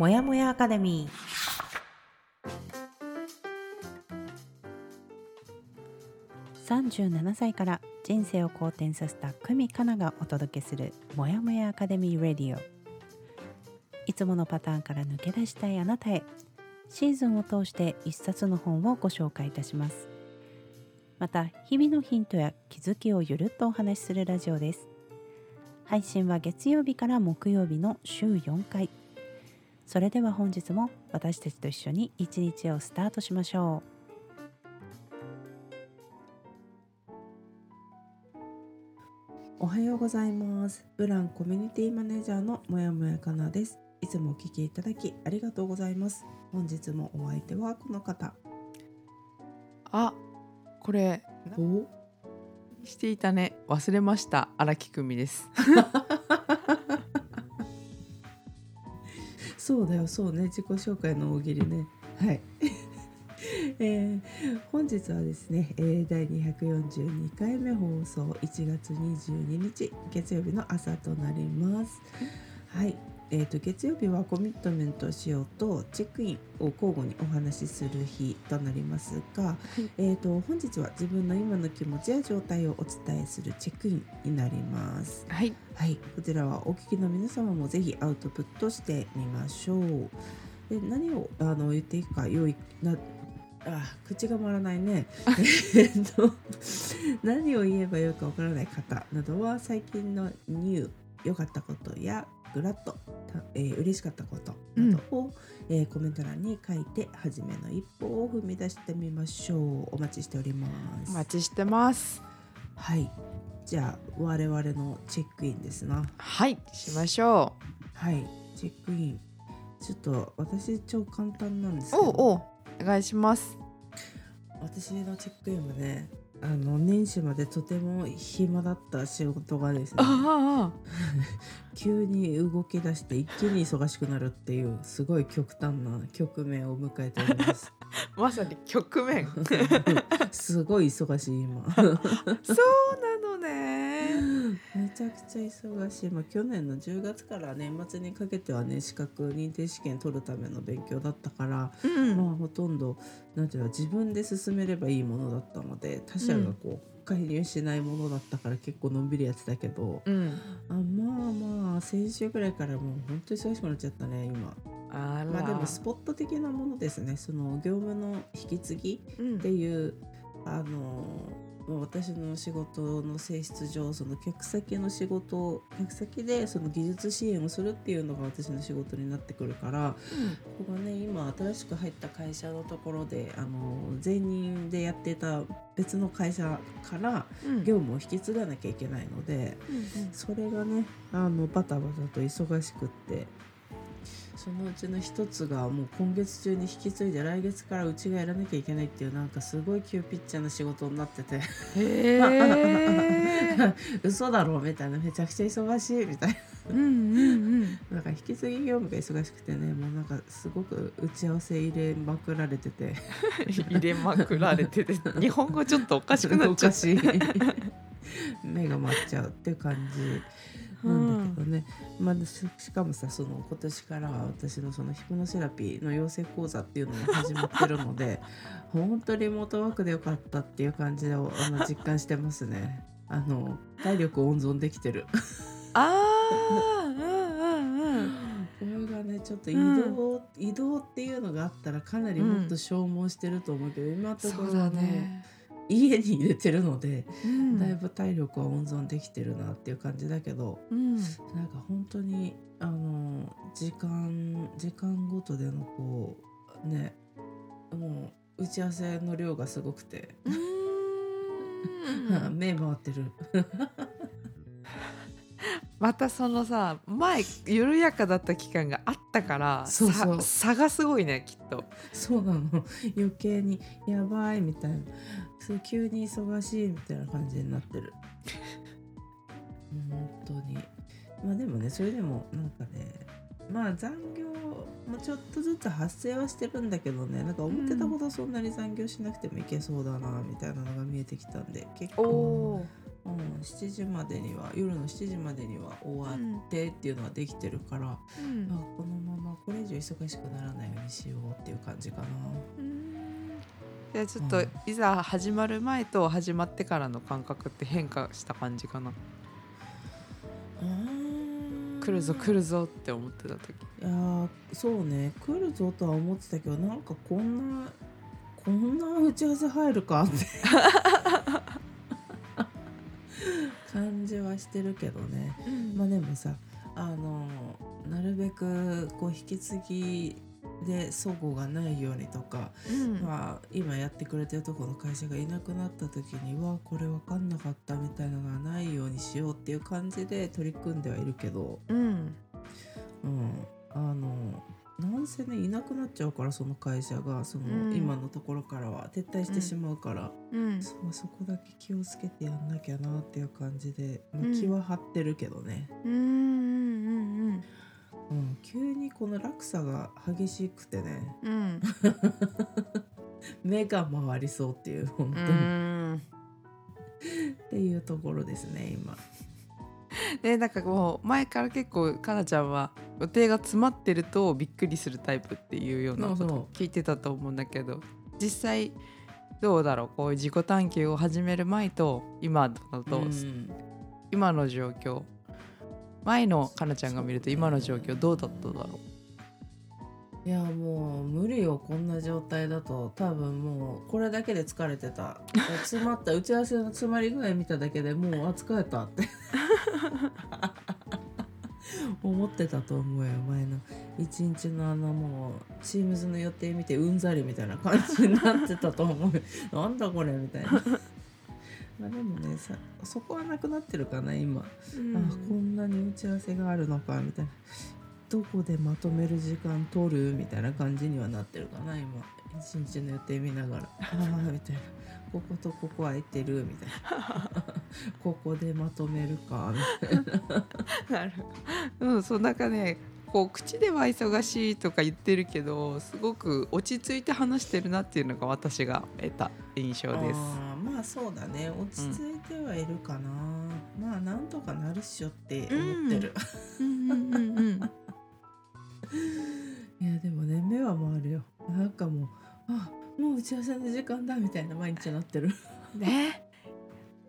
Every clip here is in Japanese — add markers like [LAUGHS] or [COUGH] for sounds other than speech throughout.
もやもやアカデミー。37歳から人生を好転させた久美かながお届けするもやもやアカデミーレディオ。いつものパターンから抜け出したいあなたへシーズンを通して一冊の本をご紹介いたします。また日々のヒントや気づきをゆるっとお話しするラジオです。配信は月曜日から木曜日の週4回。それでは本日も私たちと一緒に一日をスタートしましょう。おはようございます。ブランコミュニティマネージャーのもやもやかなです。いつもお聞きいただきありがとうございます。本日もお相手はこの方。あこれお？していたね。忘れました。荒木久美です [LAUGHS] そうだよそうね。自己紹介の大喜利ね。はい。[LAUGHS] えー本日はですね、え第242回目放送1月22日月曜日の朝となります。はい。えー、と月曜日はコミットメントをしようとチェックインを交互にお話しする日となりますが、えー、と本日は自分の今の気持ちや状態をお伝えするチェックインになります。はいはい、こちらはお聞きの皆様もぜひアウトプットしてみましょう。で何をあの言っていくか用意なあ口が回らないね。[LAUGHS] えっと何を言えばよいかわからない方などは最近のニュー良かったことやグラッと、たえー嬉しかったことなどを、えーコメント欄に書いて初めの一歩を踏み出してみましょう。お待ちしております。お待ちしてますはい。じゃあ我々のチェックインですな。はいしましょはい、チェックイン。ちょっと私超簡単なんですけうど、おお願いします私のチェックインはね、あの年始までとても暇だった仕事がですね、あ [LAUGHS] 急に動き出して一気に忙しくなるっていうすごい極端な局面を迎えております。あ [LAUGHS] まさに局面 [LAUGHS] すごい忙しい今。そうめちゃくちゃ忙しい、まあ、去年の10月から年末にかけてはね資格認定試験取るための勉強だったから、うんまあほとんどなんていうの自分で進めればいいものだったので他者がこう、介入しないものだったから結構のんびりやってたけど、うん。あまあまあ先週ぐらいからもう本当に忙しくなっちゃったね今。あら。まあでもスポット的なものですね。その業務の引き継ぎうんっていうあのまあ私の仕事の性質上その客先の仕事客先でその技術支援をするっていうのが私の仕事になってくるからここがね今新しく入った会社のところであの前任でやってた別の会社からうん。業務を引き継がなきゃいけないのでそれがねあのバタバタと忙しくってそのうちの一つがもう今月中に引き継いで来月からうちがやらなきゃいけないっていうなんかすごい急ピッチャーな仕事になってて。[LAUGHS] 嘘だろみたいな。めちゃくちゃ忙しいみたいうんうんうん。ななんか引き継ぎ業務が忙しくてねもうなんかすごく打ち合わせ入れまくられてて。[LAUGHS] 入れまくられてて。日本語ちょっとおかしくなっちゃっおかしい。目が回っちゃうって感じ。[LAUGHS] なんどね、まあ、ししかもさその今年から私のそのヒプノセラピーの養成講座っていうのも始まってるので [LAUGHS] 本当リモートワークでよかったっていう感じであの実感してますね。あの体力温存できてる。ああうんうんうん。これがねちょっと移動、移動っていうのがあったらかなりもっと消耗してると思うけど、今のとこそうだろはねね家に入れてるので、うん。だいぶ体力は温存できてるなっていう感じだけどうん。なんか本当にあの時間時間ごとでのこうねもう打ち合わせの量がすごくて、[LAUGHS] 目回ってるまたそのさ前緩やかだった期間があったからそうそう。さ差がすごいねきっと。そうなの。[LAUGHS] 余計にやばいみたいな。そう急に忙しいみたいな感じになってる。本当に。まあでもねそれでもなんかねまあ残業もちょっとずつ発生はしてるんだけどねなんか思ってたほどそんなに残業しなくてもいけそうだなみたいなのが見えてきたんで結構、おうん、7時までには夜の7時までには終わってっていうのはできてるから、うん。まあこのままこれ以上忙しくならないようにしようっていう感じかな。じゃあちょっとうんいざ始まる前と始まってからの感覚って変化した感じかな。来るぞ来るぞって思ってた時。いやーそうね。来るぞとは思ってたけどなんかこんなこんな打ち合わせ入るかって [LAUGHS] 感じはしてるけどね。まあでもさあのなるべくこう引き継ぎで齟齬がないようにとか、うん。まあ、今やってくれてるとこの会社がいなくなった時にはこれ分かんなかったみたいなのがないようにしようっていう感じで取り組んではいるけど、うん。うん、あのなんせねいなくなっちゃうからその会社がその、うん。今のところからは。撤退してしまうから、うん。そまあそこだけ気をつけてやんなきゃなっていう感じで、まあうん気は張ってるけどね、うん。うんうんうん、急にこの落差が激しくてね。うん。[LAUGHS] 目が回りそうっていう本う当に、ん。っていうところですね今。で [LAUGHS] なんかもう前から結構かなちゃんは予定が詰まってるとびっくりするタイプっていうようなこと聞いてたと思うんだけど実際どうだろうこういう自己探求を始める前と今のと、うん今の状況。前のかなちゃんが見ると今の状況どうだっただろいやもう無理よこんな状態だと。多分もうこれだけで疲れてた。詰まった打ち合わせの詰まり具合見ただけでもうあ疲れたって思ってたと思うよ前の一日のあのもうチームズの予定見てうんざりみたいな感じになってたと思うよ。なんだこれみたいな。[LAUGHS] まあでもねさそこはなくなってるかな今。う、あこんなに打ち合わせがあるのかみたいな。どこでまとめる時間取るみたいな感じにはなってるかな今。一日の予定見ながら。ああみたいなこことここ空いてるみたいな。[LAUGHS] ここでまとめるか。みたいななるうんそうなんかねこう口では忙しいとか言ってるけどすごく落ち着いて話してるなっていうのが私が得た印象です。あーまあそうだね。落ち着いてはいるかな、まあなんとかなるっしょって思ってる、うんうんうんうん。[LAUGHS] いやでもね目は回るよ。なんかもうあもう打ち合わせの時間だみたいな毎日なってる。ね。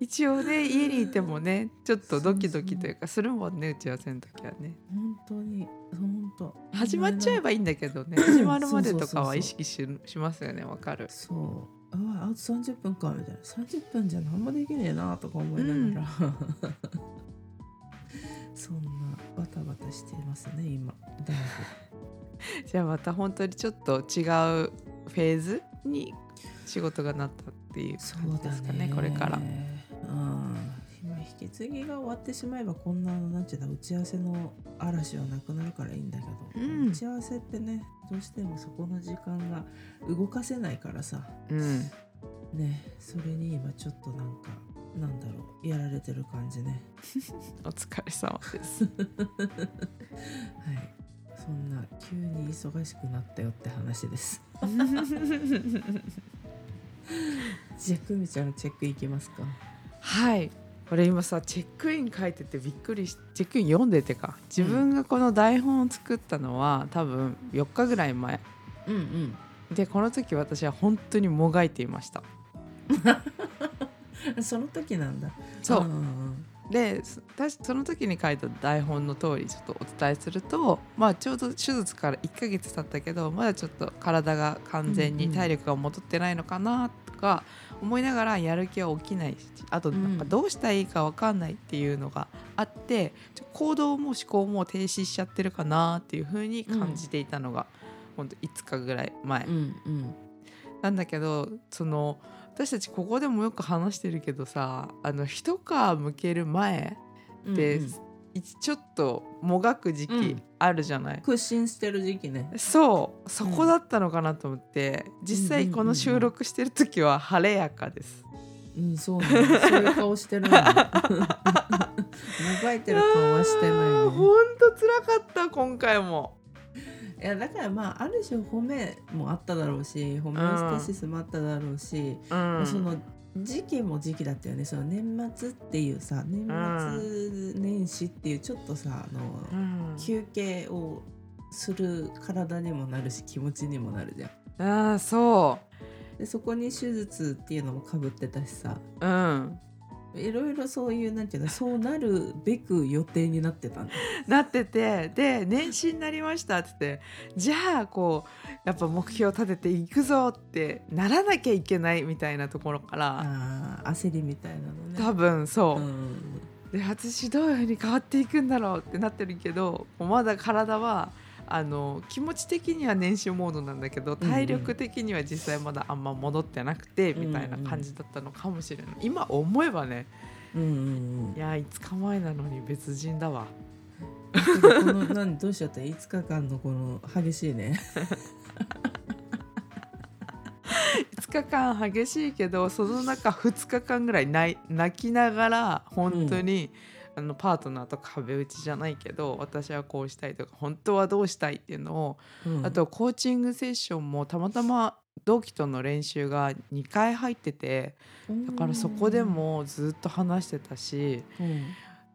一応ね家にいてもねちょっとドキドキというかするもんね打ち合わせの時はね。本当に。本当。始まっちゃえばいいんだけどね。始まるまでとかは意識ししますよねわかる。そう。ああと30分かみたいな。30分じゃ何もできねえなとか思いながら、[LAUGHS] そんなバタバタしてますね今。だ [LAUGHS] いじゃあまた本当にちょっと違うフェーズに仕事がなったっていう感じですかねね。これから。うん。今引き継ぎが終わってしまえばこんななんていうんだ打ち合わせの嵐はなくなるからいいんだけど、うん。打ち合わせってねどうしてもそこの時間が動かせないからさ。うん。ねそれに今ちょっとなんかなんだろうやられてる感じね。[LAUGHS] お疲れ様です。[LAUGHS] はいそんな急に忙しくなったよって話です。[LAUGHS] じゃあ久美ちゃんのチェックいきますか。はい。これ今さチェックイン書いててびっくりしチェックイン読んでてか。自分がこの台本を作ったのは多分4日ぐらい前。うんうん。でこの時私は本当にもがいていました。[LAUGHS] その時なんだ。そう。うんうんでその時に書いた台本の通りちょっとお伝えすると、まあ、ちょうど手術から1ヶ月経ったけどまだちょっと体が完全に体力が戻ってないのかなとか思いながらやる気は起きないしあとなんかうんどうしたらいいか分かんないっていうのがあって行動も思考も停止しちゃってるかなっていうふうに感じていたのが、ほんと5日ぐらい前。うんうん。なんだけどその私たちここでもよく話してるけどさあの一皮むける前うんで、うん。いちょっともがく時う期ん。あるじゃない、屈伸してる時期ね。そう。そこだったのかなと思って、実際この収録してる時は晴れやかです。うんそうね。そういう顔してるね [LAUGHS] もがいてる顔はしてないね。ほんと辛かった今回も。いやだからまあある種褒めもあっただろうし褒めステシスもあっただろうし、うん、その時期も時期だったよね。その年末っていうさ年末年始っていうちょっとさあの、うん。休憩をする体にもなるし気持ちにもなるじゃん。ああそでそこに手術っていうのもかぶってたしさ。ううんいろいろそういうなんていうのそうなるべく予定になってたんだなっててで年始になりましたって言ってじゃあこうやっぱ目標立てていくぞってならなきゃいけないみたいなところから焦りみたいなのね。多分そう。う、んで私どういうふうに変わっていくんだろうってなってるけどまだ体はあの気持ち的には燃焼モードなんだけどうんうん。体力的には実際まだあんま戻ってなくて、みたいな感じだったのかもしれない。今思えばねうんうんうん。いや5日前なのに別人だわ。この何どうしちゃった？5日間のこの激しいね。[LAUGHS] 5日間激しいけどその中2日間ぐらい泣い泣きながら本当に、あのパートナーと壁打ちじゃないけど私はこうしたいとか本当はどうしたいっていうのを、うん。あとコーチングセッションもたまたま同期との練習が2回入っててだからそこでもずっと話してたしうん。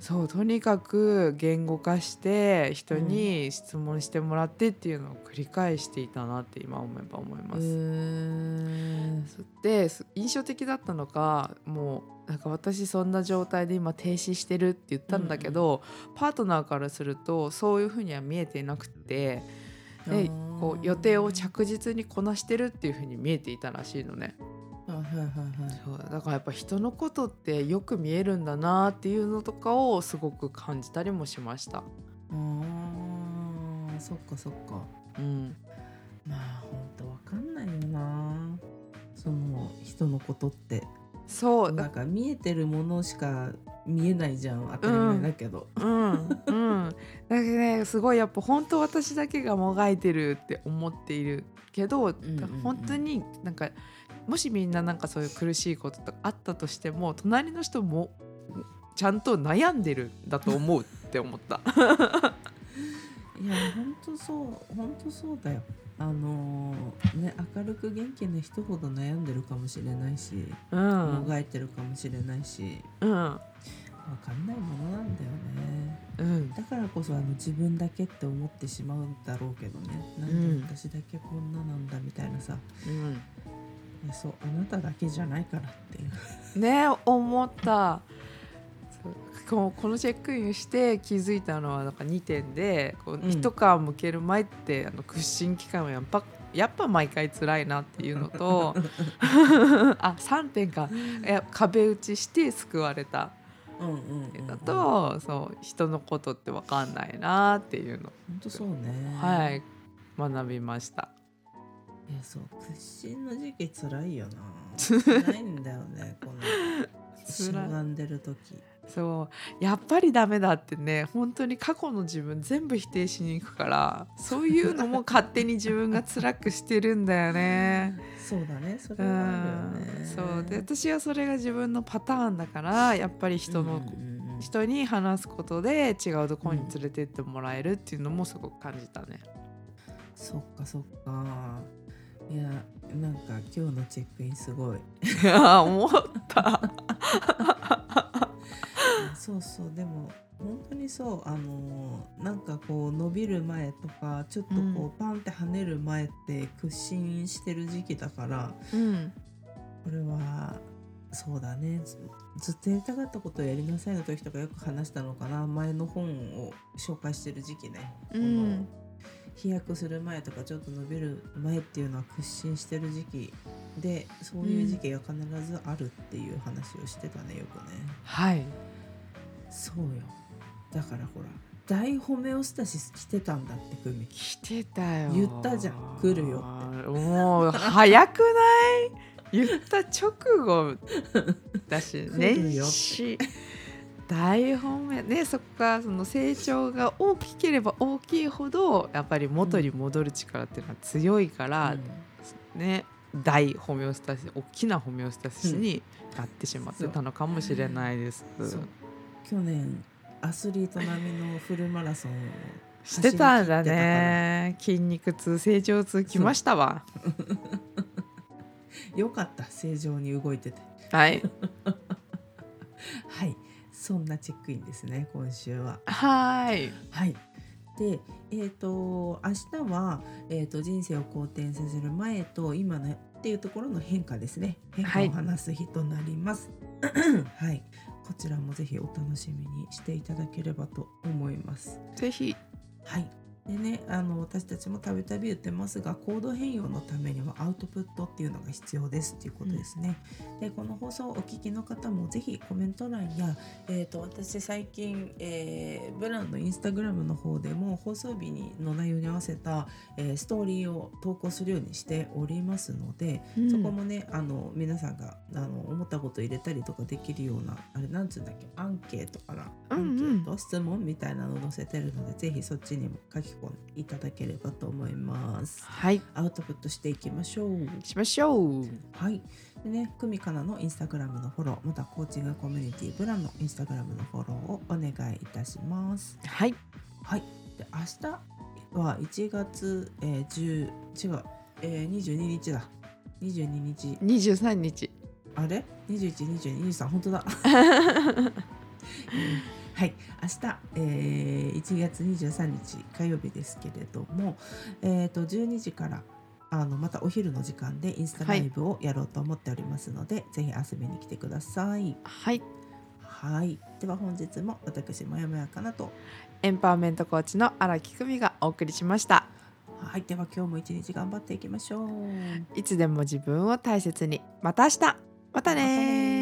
そうとにかく言語化して人に質問してもらってっていうのを繰り返していたなって今思えば思います。です印象的だったのがもうなんか私そんな状態で今停止してるって言ったんだけど、パートナーからするとそういうふうには見えていなくてでこう予定を着実にこなしてるっていうふうに見えていたらしいのね。あはいはいはい。そうだからやっぱ人のことってよく見えるんだなっていうのとかをすごく感じたりもしました。あーそっかそっか。うん、まあほんとわかんないよな。その人のことってそう。だなんか見えてるものしか見えないじゃん。当たり前だけど、うんうん、だけどねすごいやっぱ本当私だけがもがいてるって思っているけど、んうんうん。本当になんかもしみんななんかそういう苦しいこととかあったとしても隣の人もちゃんと悩んでるんだと思うって思った。[LAUGHS] いや本当そう本当そうだよあのーね明るく元気な人ほど悩んでるかもしれないし、うん。もがいてるかもしれないしうん。わかんないものなんだよね。うん。だからこそあの自分だけって思ってしまうんだろうけどね。なんで私だけこんななんだみたいなさ、うん。いやそうあなただけじゃないからっていう。ね思ったこのチェックインして気づいたのはなんか2点で一皮むける前ってあの屈伸期間はやっぱやっぱ毎回辛いなっていうのと [LAUGHS] [LAUGHS] あ3点か。壁打ちして救われた。うんうんうん、っていうのと、そう人のことって分かんないなっていうの。本当そうね。はい。学びました。いやそう屈伸の時期辛いよな。[LAUGHS] 辛いんだよねこの。し辛い。がんでる時そう。やっぱりダメだってね本当に過去の自分全部否定しに行くからそういうのも勝手に自分が辛くしてるんだよね。そうだね。それうはあるよん。ねそう。で私はそれが自分のパターンだからやっぱり人の、うんうんうん。人に話すことで違うところに連れてってもらえるっていうのもすごく感じたね。そっかそっか。いやなんか今日のチェックインすごい。いや思った。そうそう。でも本当にそう。あのーなんかこう伸びる前とかちょっとこう、パンって跳ねる前って屈伸してる時期だからうん。これはそうだね。ずずっとやりたかったことをやりなさいの時とかよく話したのかな。前の本を紹介してる時期ね、うこのん。飛躍する前とかちょっと伸びる前っていうのは屈伸してる時期でそういう時期が必ずあるっていう話をしてたねよくね。はいそうよ。だからほら大ホメオスタシス来てたんだってクミ来てたよ。言ったじゃん。来るよもう早くない？言った直後だし年始大本命ねそこがその成長が大きければ大きいほどやっぱり元に戻る力っていうのは強いから、ね大ホメオスタシス大きなホメオスタシスになってしまってたのかもしれないです。そう去年アスリート並みのフルマラソンをしてたんだね。筋肉痛成長痛きましたわ。よかった正常に動いてて。はい。はい。そんなチェックインですね今週は。はーい。はい。で、えー、と明日は、えー、と人生を好転させる前と今のっていうところの変化ですね。変化を話す日となります。[CLEARS THROAT] はい、こちらもぜひお楽しみにしていただければと思います。ぜひはいでね、あの私たちもたびたび言ってますがコード変容のためにはアウトプットっていうのが必要ですっていうことですね。でこの放送をお聞きの方もぜひコメント欄や、えー、と私最近、えーブランのインスタグラムの方でも放送日にの内容に合わせた、えーストーリーを投稿するようにしておりますので、そこもねあの皆さんがあの思ったこと入れたりとかできるようなあれなんつうんだっけアンケートかな、うんうん。アンケート質問みたいなの載せてるのでぜひそっちにも書き込んでいただければと思います。はいアウトプットしていきましょう。しましょうはい。でね、久美かなのインスタグラムのフォロー、またコーチングコミュニティブランのインスタグラムのフォローをお願いいたします。はいはい。で、明日は1月、えー、10違う、えー、22日だ。22日。23日あれ ?21、22、23、本当だ。[LAUGHS] [LAUGHS] [LAUGHS] はい、明日、えー、1月23日火曜日ですけれども、えー、と12時からあのまたお昼の時間でインスタライブをやろうと思っておりますので、ぜひ遊びに来てください。はい。はい、では本日も私もやもやかなと、エンパワーメントコーチの荒木久美がお送りしました。はい、では今日も一日頑張っていきましょう。いつでも自分を大切に。また明日。またねー